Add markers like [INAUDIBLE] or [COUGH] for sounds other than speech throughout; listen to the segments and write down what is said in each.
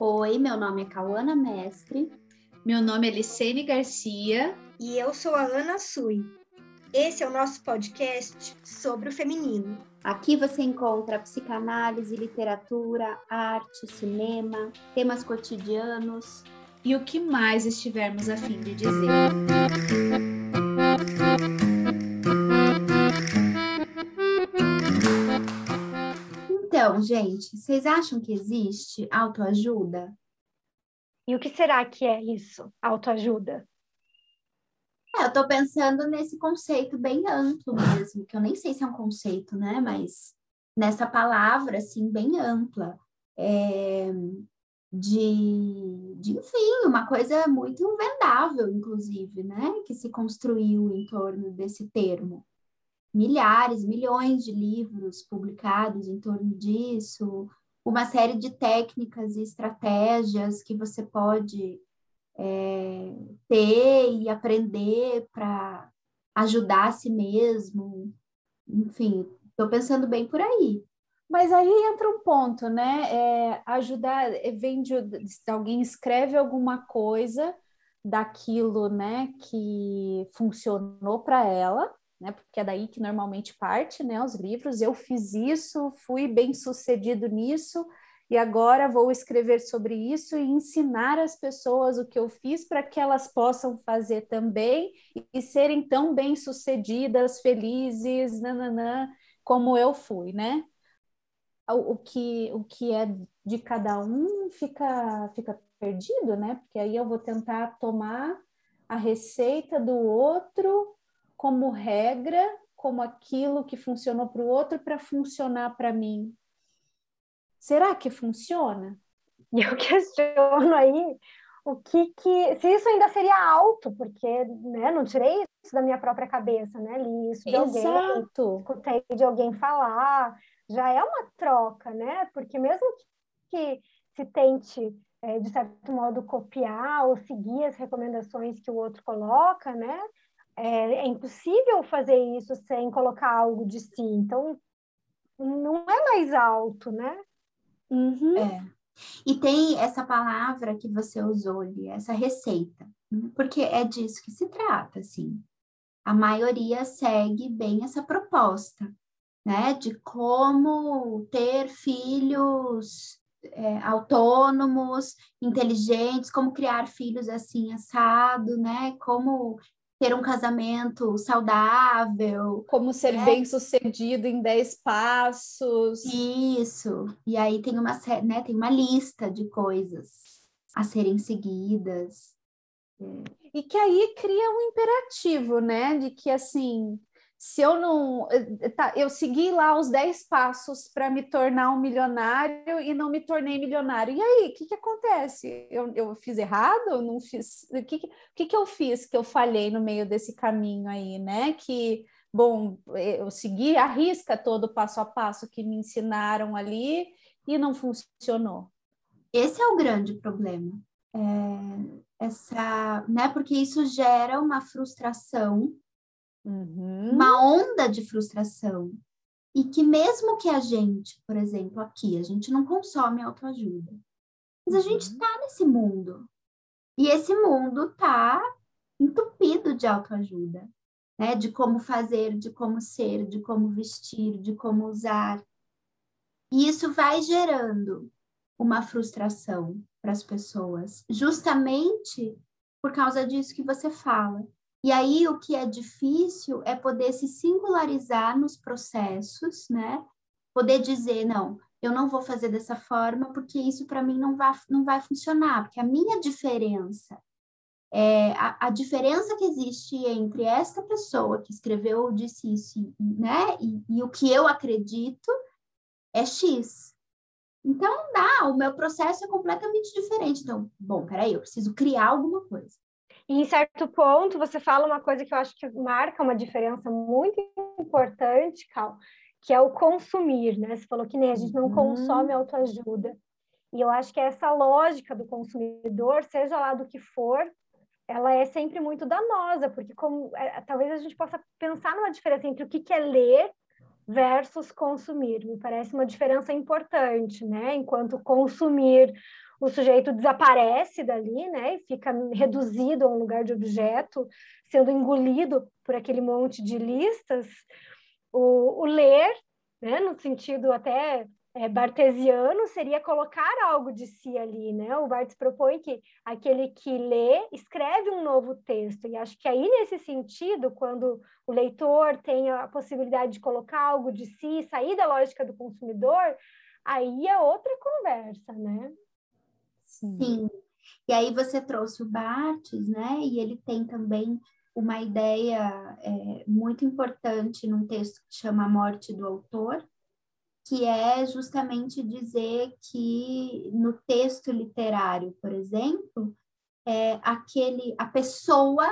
Oi, meu nome é Cauana Mestre. Meu nome é Licene Garcia. E eu sou a Ana Sui. Esse é o nosso podcast sobre o feminino. Aqui você encontra psicanálise, literatura, arte, cinema, temas cotidianos e o que mais estivermos a fim de dizer. Então, gente, vocês acham que existe autoajuda? E o que será que é isso, autoajuda? É, eu estou pensando nesse conceito bem amplo mesmo, que eu nem sei se é um conceito, né? Mas nessa palavra, assim, bem ampla. É, de, de, enfim, uma coisa muito vendável, inclusive, né? Que se construiu em torno desse termo milhares, milhões de livros publicados em torno disso, uma série de técnicas e estratégias que você pode é, ter e aprender para ajudar a si mesmo. Enfim, estou pensando bem por aí. Mas aí entra um ponto, né? É, ajudar, é, vem de, alguém escreve alguma coisa daquilo, né, que funcionou para ela, né? Porque é daí que normalmente parte, né? Os livros. Eu fiz isso, fui bem sucedido nisso e agora vou escrever sobre isso e ensinar as pessoas o que eu fiz para que elas possam fazer também e serem tão bem sucedidas, felizes, nananã, como eu fui, né? O, o que o que é de cada um fica fica perdido, né? Porque aí eu vou tentar tomar a receita do outro como regra, como aquilo que funcionou para o outro para funcionar para mim. Será que funciona? E eu questiono aí o que que se isso ainda seria alto, porque né, não tirei isso da minha própria cabeça, né? Li isso de Exato. alguém, escutei de alguém falar, já é uma troca, né? Porque mesmo que se tente é, de certo modo copiar ou seguir as recomendações que o outro coloca, né? É, é impossível fazer isso sem colocar algo de si. Então, não é mais alto, né? Uhum. É. E tem essa palavra que você usou ali, essa receita, né? porque é disso que se trata, assim. A maioria segue bem essa proposta, né? De como ter filhos é, autônomos, inteligentes, como criar filhos assim assado, né? Como ter um casamento saudável. Como ser né? bem sucedido em 10 passos. Isso. E aí tem uma, né, tem uma lista de coisas a serem seguidas. É. E que aí cria um imperativo, né? De que assim, se eu não. Eh, tá, eu segui lá os 10 passos para me tornar um milionário e não me tornei milionário. E aí, o que, que acontece? Eu, eu fiz errado? Eu não fiz. O que, que, que eu fiz que eu falhei no meio desse caminho aí, né? Que, bom, eu segui a risca todo o passo a passo que me ensinaram ali e não funcionou. Esse é o grande problema. É, essa, né? Porque isso gera uma frustração uhum. uma onda de frustração. E que mesmo que a gente, por exemplo, aqui, a gente não consome autoajuda, mas a gente está uhum. nesse mundo. E esse mundo está entupido de autoajuda, né? De como fazer, de como ser, de como vestir, de como usar. E isso vai gerando uma frustração para as pessoas, justamente por causa disso que você fala, e aí o que é difícil é poder se singularizar nos processos, né? Poder dizer, não, eu não vou fazer dessa forma porque isso para mim não vai, não vai funcionar, porque a minha diferença, é, a, a, diferença que existe entre esta pessoa que escreveu ou disse isso, né, e, e o que eu acredito é X. Então, dá, o meu processo é completamente diferente. Então, bom, peraí, eu preciso criar alguma coisa. E em certo ponto, você fala uma coisa que eu acho que marca uma diferença muito importante, Cal, que é o consumir, né? Você falou que nem a gente não uhum. consome autoajuda. E eu acho que essa lógica do consumidor, seja lá do que for, ela é sempre muito danosa, porque como, é, talvez a gente possa pensar numa diferença entre o que, que é ler versus consumir. Me parece uma diferença importante, né? Enquanto consumir o sujeito desaparece dali, né, e fica reduzido a um lugar de objeto, sendo engolido por aquele monte de listas, o, o ler, né, no sentido até é, bartesiano seria colocar algo de si ali, né? O Barthes propõe que aquele que lê escreve um novo texto, e acho que aí, nesse sentido, quando o leitor tem a possibilidade de colocar algo de si, sair da lógica do consumidor, aí é outra conversa, né? Sim. E aí você trouxe o Barthes, né? E ele tem também uma ideia é, muito importante num texto que chama A Morte do Autor, que é justamente dizer que no texto literário, por exemplo, é aquele a pessoa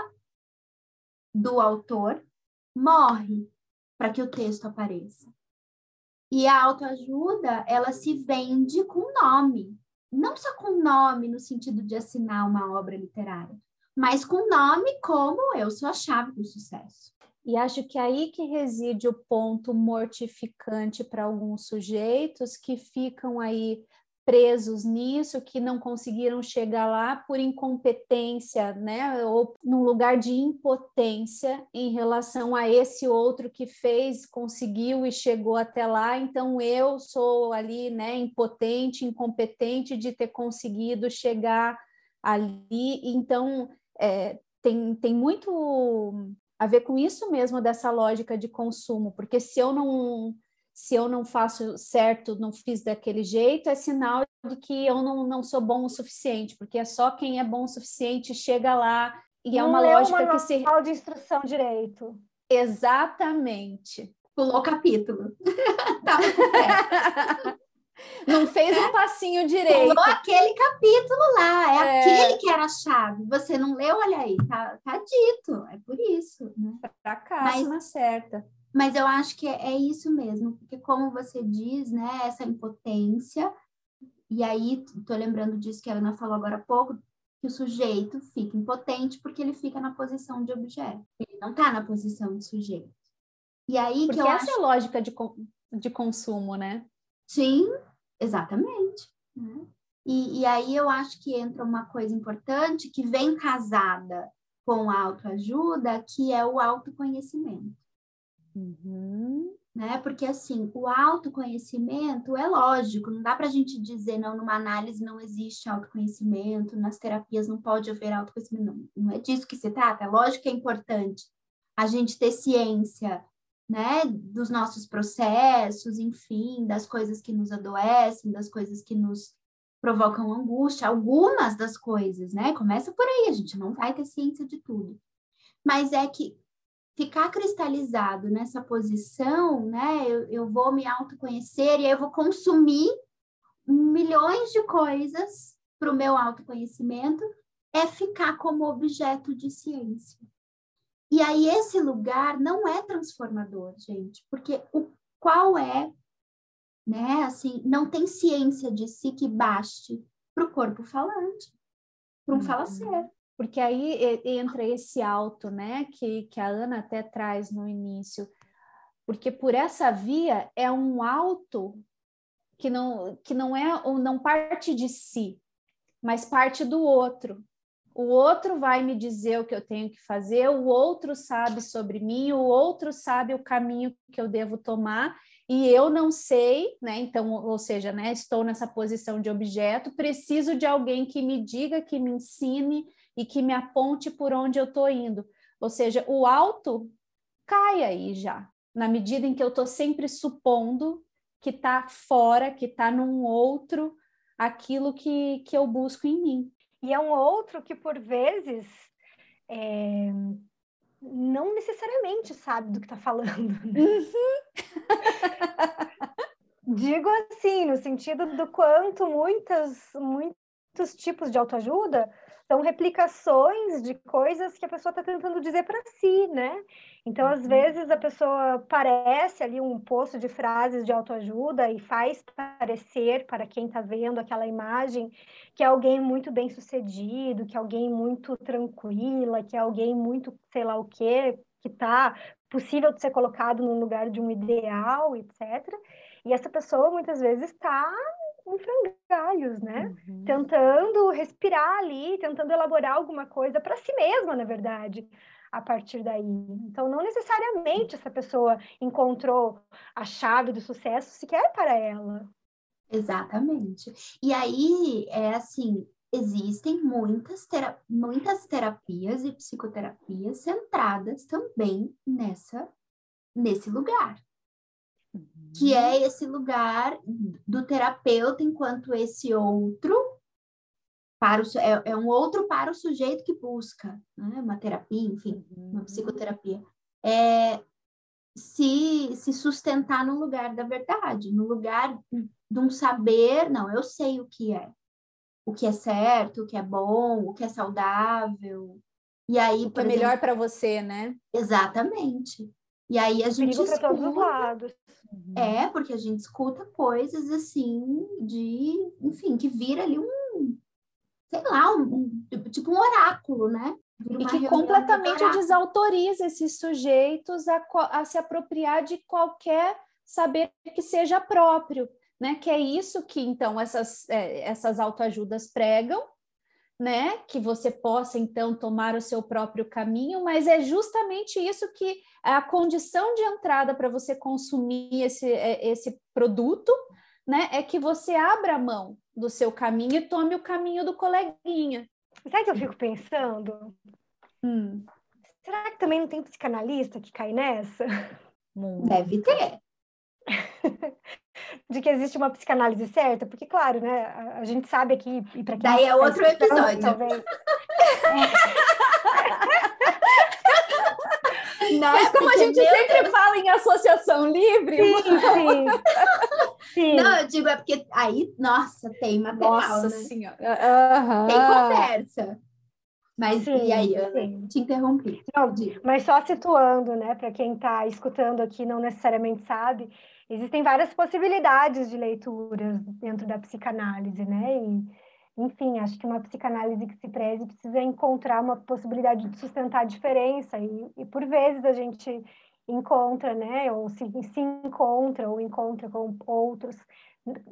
do autor morre para que o texto apareça. E a autoajuda, ela se vende com nome, não só com nome no sentido de assinar uma obra literária, mas com nome como eu sou a chave do sucesso. E acho que é aí que reside o ponto mortificante para alguns sujeitos que ficam aí presos nisso, que não conseguiram chegar lá por incompetência, né? Ou num lugar de impotência em relação a esse outro que fez, conseguiu e chegou até lá. Então eu sou ali, né, impotente, incompetente de ter conseguido chegar ali. Então é, tem, tem muito a ver com isso mesmo dessa lógica de consumo, porque se eu não se eu não faço certo, não fiz daquele jeito, é sinal de que eu não, não sou bom o suficiente, porque é só quem é bom o suficiente chega lá e é uma lógica uma que se de instrução direito. Exatamente. Pulou o capítulo. [LAUGHS] tá Não fez um passinho direito. Pulou aquele capítulo lá, é, é, aquele que era a chave. Você não leu, olha aí, tá, tá dito, é por isso. Né? Fracasso mas, na certa. Mas eu acho que é, é isso mesmo, porque como você diz, né, essa impotência, e aí tô lembrando disso que a Ana falou agora há pouco, que o sujeito fica impotente porque ele fica na posição de objeto. Ele não está na posição de sujeito. E aí porque que eu essa acho... é a lógica de, de consumo, né? Sim, exatamente. Né? E, e aí eu acho que entra uma coisa importante que vem casada com a autoajuda, que é o autoconhecimento. Uhum. Né? Porque assim, o autoconhecimento é lógico, não dá para a gente dizer, não, numa análise não existe autoconhecimento, nas terapias não pode haver autoconhecimento. Não, não é disso que se trata. É lógico que é importante a gente ter ciência né, dos nossos processos, enfim, das coisas que nos adoecem, das coisas que nos provocam angústia, algumas das coisas, né? Começa por aí, a gente não vai ter ciência de tudo. Mas é que ficar cristalizado nessa posição, né? Eu, eu vou me autoconhecer e eu vou consumir milhões de coisas para o meu autoconhecimento, é ficar como objeto de ciência. E aí esse lugar não é transformador, gente, porque o qual é, né, assim, não tem ciência de si que baste para o corpo falante, para um uhum. falacer. Porque aí entra esse alto, né, que, que a Ana até traz no início, porque por essa via é um alto que não, que não é não parte de si, mas parte do outro. O outro vai me dizer o que eu tenho que fazer, o outro sabe sobre mim, o outro sabe o caminho que eu devo tomar e eu não sei, né? Então, ou seja, né, estou nessa posição de objeto, preciso de alguém que me diga, que me ensine e que me aponte por onde eu estou indo. Ou seja, o alto cai aí já, na medida em que eu estou sempre supondo que está fora, que está num outro, aquilo que, que eu busco em mim. E é um outro que, por vezes, é, não necessariamente sabe do que está falando. [LAUGHS] Né? Uhum. Digo assim, no sentido do quanto muitas, muitos tipos de autoajuda são replicações de coisas que a pessoa está tentando dizer para si, né? Então, às uhum. vezes, a pessoa parece ali um poço de frases de autoajuda e faz parecer para quem está vendo aquela imagem que é alguém muito bem sucedido, que é alguém muito tranquila, que é alguém muito sei lá o quê, que está possível de ser colocado no lugar de um ideal, etc. E essa pessoa muitas vezes está em frangalhos, né? Uhum. Tentando respirar ali, tentando elaborar alguma coisa para si mesma, na verdade, a partir daí. Então, não necessariamente essa pessoa encontrou a chave do sucesso sequer para ela. Exatamente. E aí, é assim, existem muitas, tera muitas terapias e psicoterapias centradas também nessa nesse lugar. Uhum. Que é esse lugar do terapeuta enquanto esse outro para o, é, é um outro para o sujeito que busca né? uma terapia, enfim, uhum. uma psicoterapia. É se, se sustentar no lugar da verdade, no lugar de um saber, não, eu sei o que é o que é certo, o que é bom, o que é saudável. E aí, o que é exemplo, melhor para você, né? Exatamente. E aí a gente escuta, todos os lados. Uhum. É, porque a gente escuta coisas assim de, enfim, que vira ali um, sei lá, um, um tipo um oráculo, né? E que completamente de desautoriza esses sujeitos a, a se apropriar de qualquer saber que seja próprio né? Que é isso que então essas, é, essas autoajudas pregam, né? Que você possa então tomar o seu próprio caminho, mas é justamente isso que é a condição de entrada para você consumir esse, é, esse produto, né? É que você abra a mão do seu caminho e tome o caminho do coleguinha. Sabe o que eu fico pensando? Hum. Será que também não tem psicanalista que cai nessa? Deve ter. [LAUGHS] de que existe uma psicanálise certa, porque, claro, né, a, gente sabe aqui, e para quem Daí é outro episódio. Talvez, Nossa, Mas como a gente sempre Deus. fala em associação livre. Sim, sim. sim. Não, eu digo, é porque aí, nossa, tem material, nossa né? senhora. Uhum. Tem conversa. Mas sim, e aí, Ana? Te interrompi. Não, mas só situando, né, para quem está escutando aqui não necessariamente sabe, existem várias possibilidades de leituras dentro da psicanálise, né? E, enfim, acho que uma psicanálise que se preze precisa encontrar uma possibilidade de sustentar a diferença, e, e por vezes a gente encontra, né, ou se, se encontra, ou encontra com outros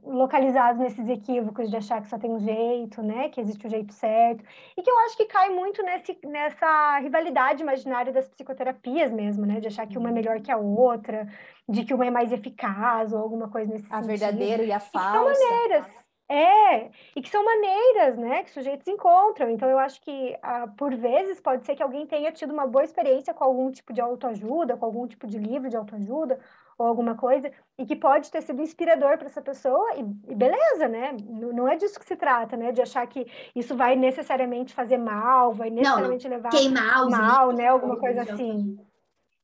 localizados nesses equívocos de achar que só tem um jeito, né, que existe o um jeito certo, e que eu acho que cai muito nesse, nessa rivalidade imaginária das psicoterapias mesmo, né, de achar que uma é melhor que a outra, de que uma é mais eficaz ou alguma coisa nesse a sentido. A verdadeira e a falsa. E são maneiras, é, e que são maneiras, né, que sujeitos encontram. Então, eu acho que, ah, por vezes, pode ser que alguém tenha tido uma boa experiência com algum tipo de autoajuda, com algum tipo de livro de autoajuda, ou alguma coisa, e que pode ter sido inspirador para essa pessoa, e, e, beleza, né? Não é disso que se trata, né? De achar que isso vai necessariamente fazer mal, vai necessariamente não, levar queimar mal, né? Alguma coisa assim.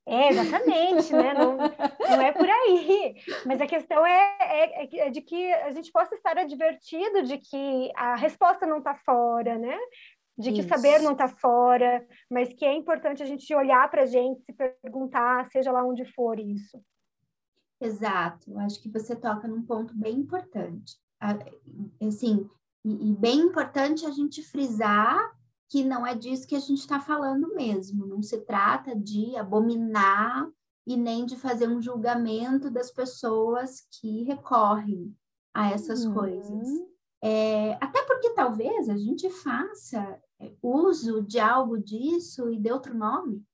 É, exatamente, né? Não, não é por aí. Mas a questão é, é, é, de que a gente possa estar advertido de que a resposta não está fora, né? De que Isso. saber não está fora, mas que é importante a gente olhar para a gente, se perguntar, seja lá onde for isso. Exato, acho que você toca num ponto bem importante. Assim, e, bem importante a gente frisar que não é disso que a gente está falando mesmo. Não se trata de abominar e nem de fazer um julgamento das pessoas que recorrem a essas uhum. coisas. É, até porque talvez a gente faça é, uso de algo disso e de outro nome.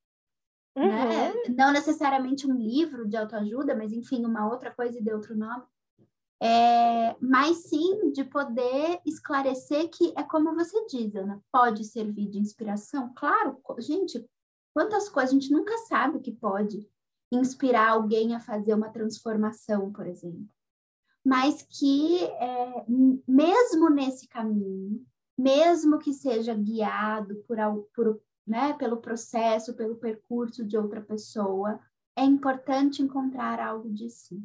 Né? Uhum. Né? Não necessariamente um livro de autoajuda, mas enfim, uma outra coisa e de outro nome. É, mas sim de poder esclarecer que é como você diz, Ana, pode servir de inspiração. Claro, gente, quantas coisas a gente nunca sabe que pode inspirar alguém a fazer uma transformação, por exemplo. Mas que, é, mesmo nesse caminho, mesmo que seja guiado por, por, né, pelo processo, pelo percurso de outra pessoa, é importante encontrar algo de si.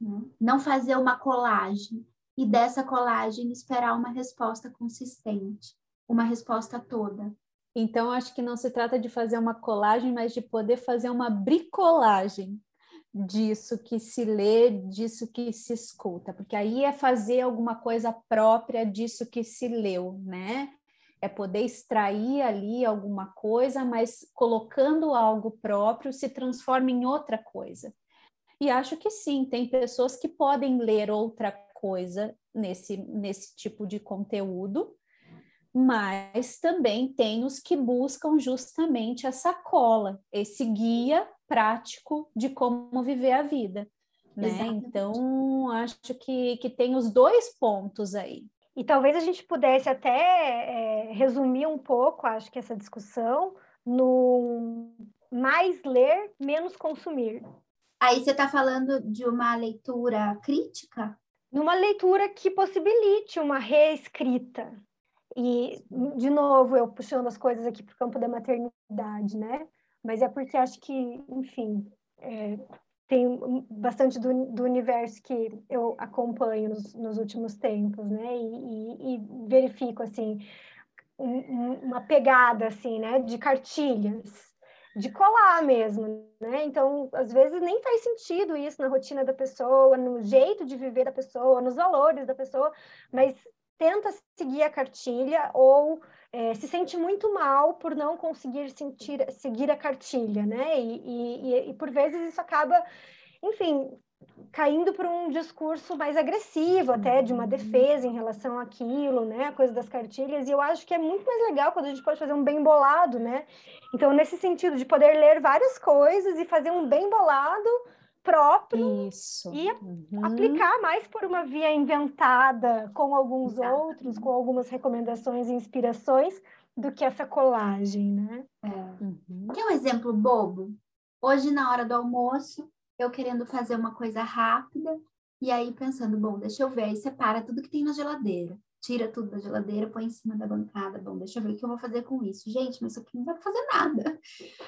Né? Não fazer uma colagem e dessa colagem esperar uma resposta consistente, uma resposta toda. Então, acho que não se trata de fazer uma colagem, mas de poder fazer uma bricolagem disso que se lê, disso que se escuta, porque aí é fazer alguma coisa própria disso que se leu, né? É poder extrair ali alguma coisa, mas colocando algo próprio se transforma em outra coisa. E acho que sim, tem pessoas que podem ler outra coisa nesse, nesse tipo de conteúdo, mas também tem os que buscam justamente essa cola, esse guia prático de como viver a vida. Né? Então, acho que, que tem os dois pontos aí. E talvez a gente pudesse até é, resumir um pouco, acho que essa discussão, no mais ler, menos consumir. Aí você está falando de uma leitura crítica? Numa leitura que possibilite uma reescrita. E, de novo, eu puxando as coisas aqui para o campo da maternidade, né? Mas é porque acho que, enfim, é, tem bastante do, do, universo que eu acompanho nos, nos últimos tempos, né? E, e, e verifico, assim, um, uma pegada, assim, né? De cartilhas, de colar mesmo, né? Então, às vezes nem faz sentido isso na rotina da pessoa, no jeito de viver da pessoa, nos valores da pessoa, mas tenta seguir a cartilha ou é, se sente muito mal por não conseguir sentir, seguir a cartilha, né? E, e, e, por vezes isso acaba, enfim, caindo para um discurso mais agressivo, até de uma defesa em relação àquilo, né? A coisa das cartilhas. E eu acho que é muito mais legal quando a gente pode fazer um bem bolado, né? Então, nesse sentido de poder ler várias coisas e fazer um bem bolado próprio Isso. e uhum. aplicar mais por uma via inventada com alguns Exato. outros, com algumas recomendações e inspirações, do que essa colagem, né? É. Uhum. Quer um exemplo bobo? Hoje, na hora do almoço, eu querendo fazer uma coisa rápida, e aí pensando, bom, deixa eu ver, aí separa tudo que tem na geladeira tira tudo da geladeira, põe em cima da bancada. Bom, deixa eu ver o que eu vou fazer com isso. Gente, mas isso aqui não vai fazer nada.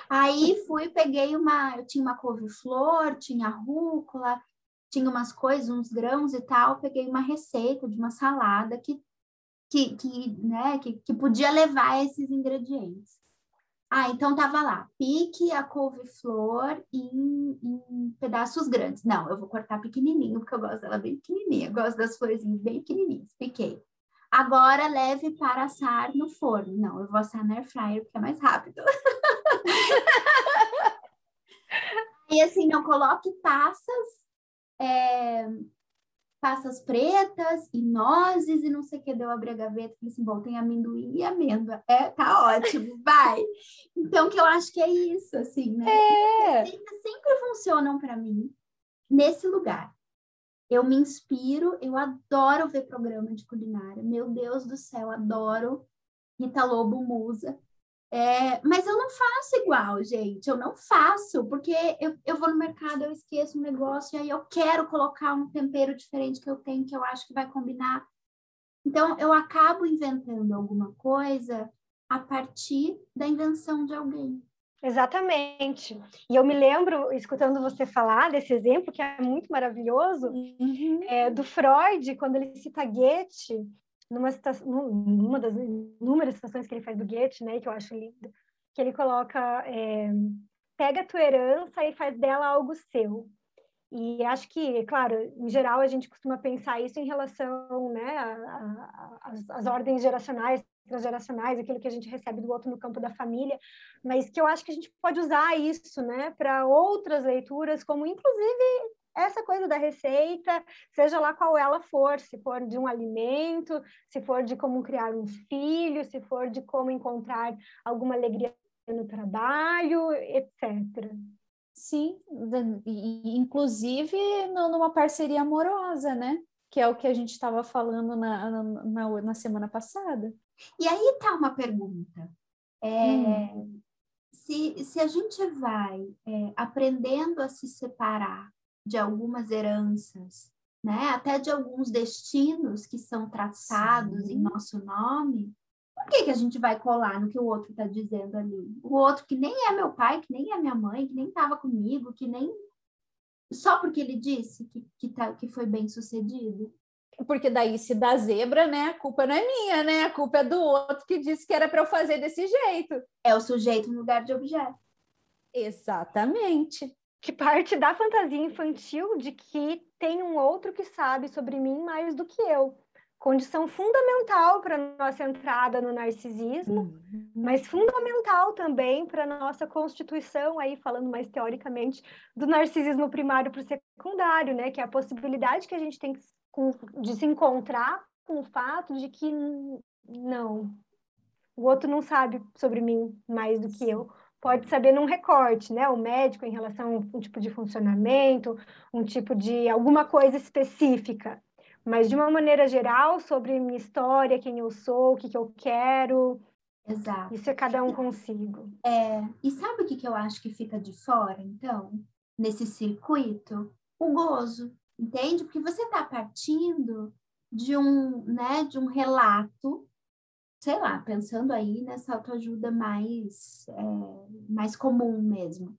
Aí fui, peguei uma, eu tinha uma couve-flor, tinha rúcula, tinha umas coisas, uns grãos e tal, peguei uma receita de uma salada que que, que, né, que, que podia levar esses ingredientes. Ah, então tava lá, pique a couve-flor em, em, pedaços grandes. Não, eu vou cortar pequenininho, porque eu gosto dela bem pequenininha. Gosto das florzinhas bem pequenininhas. Piquei. Agora leve para assar no forno. Não, eu vou assar na air fryer porque é mais rápido. [LAUGHS] e assim, não coloque passas, é, passas pretas e nozes e não sei o que. Deu abrir a gaveta e assim: bom, tem amendoim e amêndoa. É, tá ótimo, [LAUGHS] vai. Então, que eu acho que é isso, assim, né? É. Sempre, sempre funcionam para mim nesse lugar. Eu me inspiro, eu adoro ver programa de culinária. Meu Deus do céu, adoro Rita Lobo Musa. É, mas eu não faço igual, gente. Eu não faço, porque eu, eu vou no mercado, eu esqueço um negócio, e aí eu quero colocar um tempero diferente que eu tenho, que eu acho que vai combinar. Então, eu acabo inventando alguma coisa a partir da invenção de alguém. Exatamente. E eu me lembro, escutando você falar desse exemplo, que é muito maravilhoso, uhum. é, do Freud, quando ele cita Goethe, numa, numa das inúmeras citações que ele faz do Goethe, né, que eu acho lindo, que ele coloca, é, pega a tua herança e faz dela algo seu. E acho que, claro, em geral a gente costuma pensar isso em relação né, às ordens geracionais, transgeracionais, aquilo que a gente recebe do outro no campo da família, mas que eu acho que a gente pode usar isso né, para outras leituras, como inclusive essa coisa da receita, seja lá qual ela for, se for de um alimento, se for de como criar um filho, se for de como encontrar alguma alegria no trabalho, etc. Sim, inclusive numa parceria amorosa, né? Que é o que a gente estava falando na, na, na, semana passada. E aí tá uma pergunta. É, hum. se, se a gente vai é, aprendendo a se separar de algumas heranças, né? Até de alguns destinos que são traçados Sim. em nosso nome, por que, que a gente vai colar no que o outro está dizendo ali? O outro que nem é meu pai, que nem é minha mãe, que nem estava comigo, que nem. Só porque ele disse que, que, tá, que foi bem sucedido. Porque daí, se dá zebra, né? A culpa não é minha, né? A culpa é do outro que disse que era para eu fazer desse jeito. É o sujeito no lugar de objeto. Exatamente. Que parte da fantasia infantil de que tem um outro que sabe sobre mim mais do que eu condição fundamental para nossa entrada no narcisismo, uhum. mas fundamental também para nossa constituição aí falando mais teoricamente do narcisismo primário para o secundário, né, que é a possibilidade que a gente tem com, de se encontrar com o fato de que não, o outro não sabe sobre mim mais do que eu. Pode saber num recorte, né? O médico em relação a um tipo de funcionamento, um tipo de alguma coisa específica. Mas de uma maneira geral, sobre minha história, quem eu sou, o que, que eu quero. Exato. Isso é cada um consigo. É, e sabe o que, que eu acho que fica de fora, então, nesse circuito? O gozo, entende? Porque você está partindo de um, né, de um relato sei lá, pensando aí nessa autoajuda mais, é, mais comum mesmo.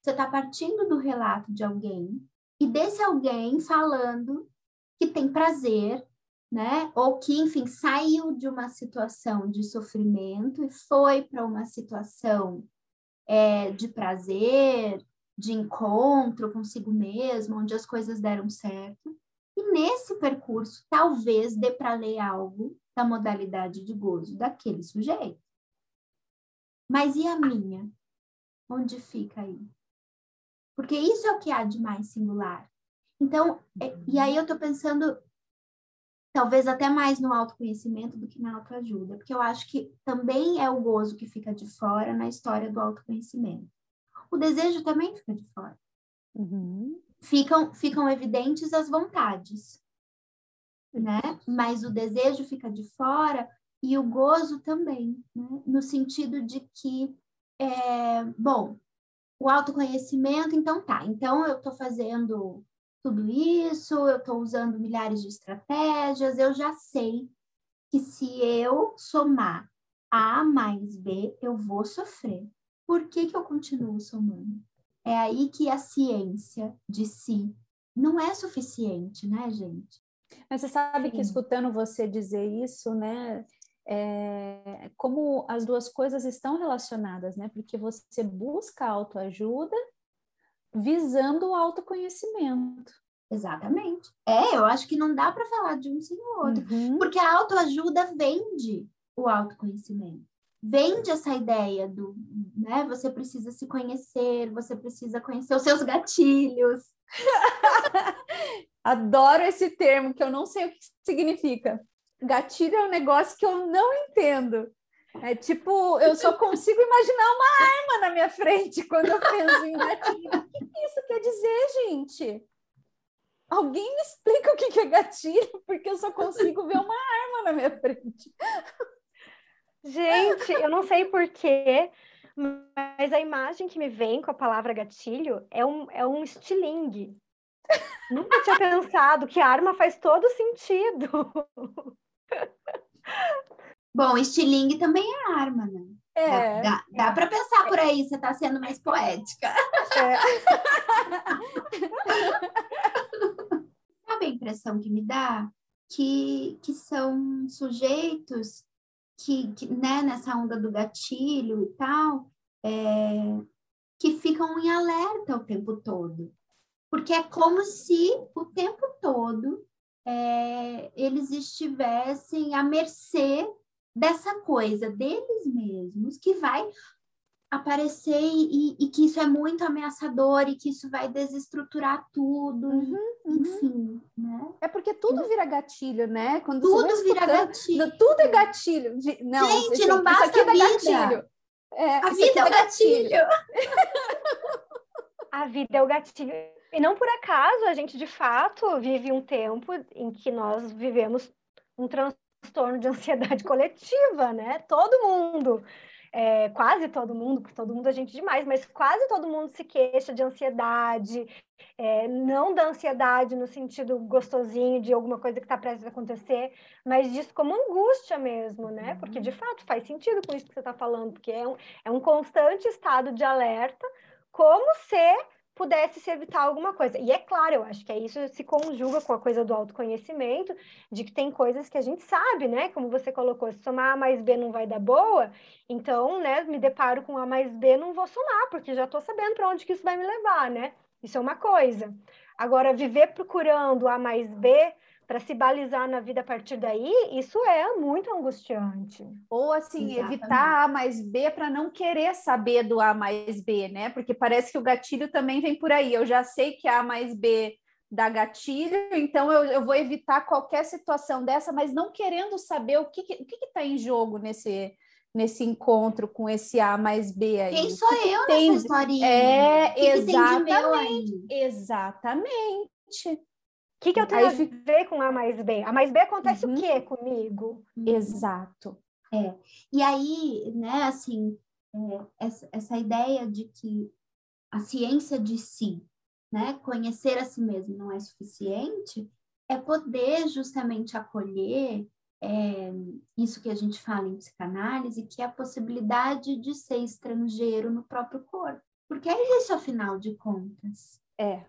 Você está partindo do relato de alguém e desse alguém falando que tem prazer, né? Ou que, enfim, saiu de uma situação de sofrimento e foi para uma situação é, de prazer, de encontro consigo mesmo, onde as coisas deram certo. E nesse percurso, talvez dê para ler algo da modalidade de gozo daquele sujeito. Mas e a minha? Onde fica aí? Porque isso é o que há de mais singular. Então, é, e aí eu estou pensando, talvez até mais no autoconhecimento do que na autoajuda, porque eu acho que também é o gozo que fica de fora na história do autoconhecimento. O desejo também fica de fora. Uhum. Ficam, ficam evidentes as vontades né? Mas o desejo fica de fora e o gozo também, né? no sentido de que, é, bom, o autoconhecimento, então tá, então eu estou fazendo tudo isso, eu estou usando milhares de estratégias, eu já sei que se eu somar A mais B, eu vou sofrer. Por que, que eu continuo somando? É aí que a ciência de si não é suficiente, né, gente? Mas você sabe Sim. que escutando você dizer isso, né, é, como as duas coisas estão relacionadas, né? Porque você busca autoajuda visando o autoconhecimento. Exatamente. É, eu acho que não dá para falar de um sem o outro, uhum. porque a autoajuda vende o autoconhecimento. Vende essa ideia do, né? Você precisa se conhecer, você precisa conhecer os seus gatilhos. [LAUGHS] Adoro esse termo, que eu não sei o que significa. Gatilho é um negócio que eu não entendo. É tipo, eu só consigo imaginar uma arma na minha frente quando eu penso em gatilho. O que isso quer dizer, gente? Alguém me explica o que é gatilho, porque eu só consigo ver uma arma na minha frente. Gente, eu não sei porquê, mas a imagem que me vem com a palavra gatilho é um, é um estilingue. Nunca tinha pensado que arma faz todo sentido. Bom, estilingue também é arma, né? É. Dá, dá, dá para pensar por aí, você está sendo mais poética. É. [LAUGHS] Sabe a impressão que me dá? Que, que são sujeitos que, que né, nessa onda do gatilho e tal, é, que ficam em alerta o tempo todo. Porque é como se o tempo todo é, eles estivessem à mercê dessa coisa deles mesmos que vai aparecer e, e, que isso é muito ameaçador e que isso vai desestruturar tudo, uhum, uhum. enfim, né? É porque tudo vira gatilho, né? Quando tudo vira gatilho. Tudo é gatilho. Não, Gente, não basta isso aqui é gatilho. É, a vida é o gatilho. [LAUGHS] a vida é o gatilho. E não por acaso a gente, de fato, vive um tempo em que nós vivemos um transtorno de ansiedade coletiva, né? Todo mundo, é, quase todo mundo, porque todo mundo é gente demais, mas quase todo mundo se queixa de ansiedade, é, não da ansiedade no sentido gostosinho de alguma coisa que está prestes a acontecer, mas disso como angústia mesmo, né? Porque de fato faz sentido com isso que você está falando, porque é um, é um constante estado de alerta, como se pudesse se evitar alguma coisa. E é claro, eu acho que é isso se conjuga com a coisa do autoconhecimento, de que tem coisas que a gente sabe, né? Como você colocou, se somar A mais B não vai dar boa, então, né, me deparo com A mais B, não vou somar, porque já estou sabendo para onde que isso vai me levar, né? Isso é uma coisa. Agora, viver procurando A mais B para se balizar na vida a partir daí, isso é muito angustiante. Ou assim, Exatamente. evitar A mais B para não querer saber do A mais B, né? Porque parece que o gatilho também vem por aí. Eu já sei que A mais B dar gatilho, então eu, eu vou evitar qualquer situação dessa, mas não querendo saber o que está que, que que em jogo nesse, nesse encontro com esse A mais B aí. Quem sou eu tem... nessa historinha? É, que exatamente. Que exatamente. O que, que eu tenho aí, a ver com A mais B? A mais B acontece uhum. o quê comigo? Exato. É. E aí, né, assim, é, essa, essa ideia de que a ciência de si, né, conhecer a si mesmo não é suficiente, é poder justamente acolher é, isso que a gente fala em psicanálise, que é a possibilidade de ser estrangeiro no próprio corpo. Porque é isso, afinal de contas. É.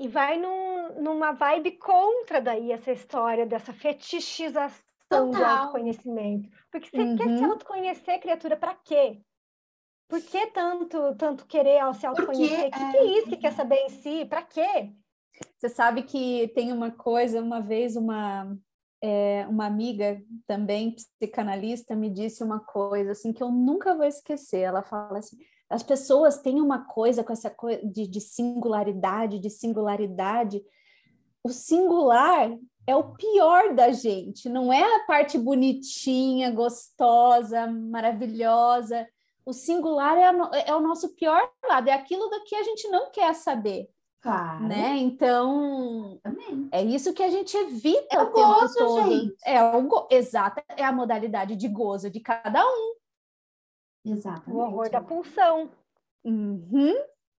E vai num, numa vibe contra daí essa história dessa fetichização Total. do autoconhecimento. Porque você uhum. quer se uhum. autoconhecer, criatura, para quê? Por que tanto, tanto querer se autoconhecer? O que, é... que, é isso que quer saber em si? Para quê? Você sabe que tem uma coisa, uma vez uma, é, uma amiga também psicanalista me disse uma coisa assim que eu nunca vou esquecer. Ela fala assim: as pessoas têm uma coisa com essa coisa de, de singularidade, de singularidade. O singular é o pior da gente, não é a parte bonitinha, gostosa, maravilhosa. O singular é, a, é o nosso pior lado, é aquilo da que a gente não quer saber. Claro. Né? Então, é isso que a gente evita é o, o gozo. Gente. É o go... Exato, é a modalidade de gozo de cada um. Exatamente. O horror da pulsão. Uhum.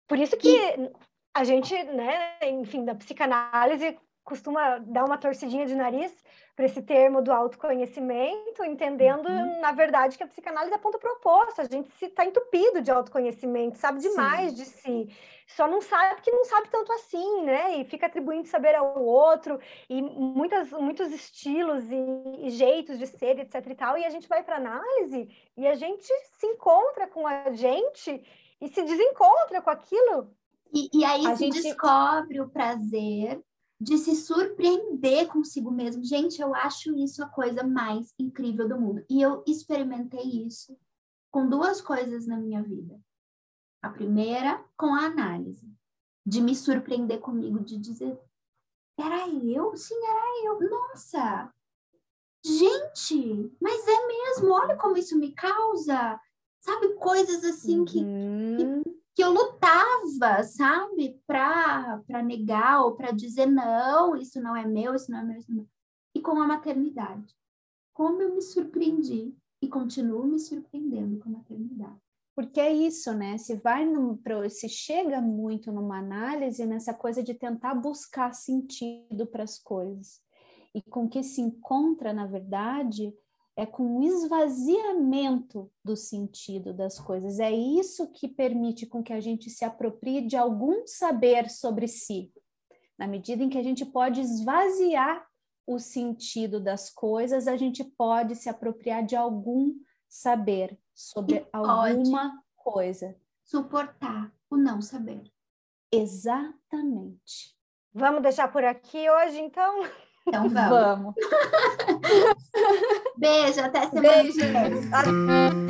Por isso que e... a gente, né, enfim, da psicanálise costuma dar uma torcidinha de nariz para esse termo do autoconhecimento, entendendo, uhum. na verdade, que a psicanálise é ponto proposto. A gente está entupido de autoconhecimento, sabe demais Sim. de si. Só não sabe que não sabe tanto assim, né? E fica atribuindo saber ao outro, e muitas, muitos estilos e, e jeitos de ser, etc e tal. E a gente vai para análise e a gente se encontra com a gente e se desencontra com aquilo. E, e aí a se gente... descobre o prazer de se surpreender consigo mesmo. Gente, eu acho isso a coisa mais incrível do mundo. E eu experimentei isso com duas coisas na minha vida. A primeira, com a análise, de me surpreender comigo, de dizer: era eu? Sim, era eu. Nossa! Gente, mas é mesmo, olha como isso me causa. Sabe, coisas assim uhum. que, que uhum que eu lutava, sabe, para negar ou para dizer não, isso não é meu, isso não é meu, isso não é meu. E com a maternidade, como eu me surpreendi e continuo me surpreendendo com a maternidade. Porque é isso, né? Se vai no, se chega muito numa análise nessa coisa de tentar buscar sentido para as coisas. E com que se encontra, na verdade, é com o esvaziamento do sentido das coisas. É isso que permite com que a gente se aproprie de algum saber sobre si. Na medida em que a gente pode esvaziar o sentido das coisas, a gente pode se apropriar de algum saber sobre alguma coisa. Suportar o não saber. Exatamente. Vamos deixar por aqui hoje, então? Então vamos. vamos. [LAUGHS] Beijo, até semana Beijo. que vem.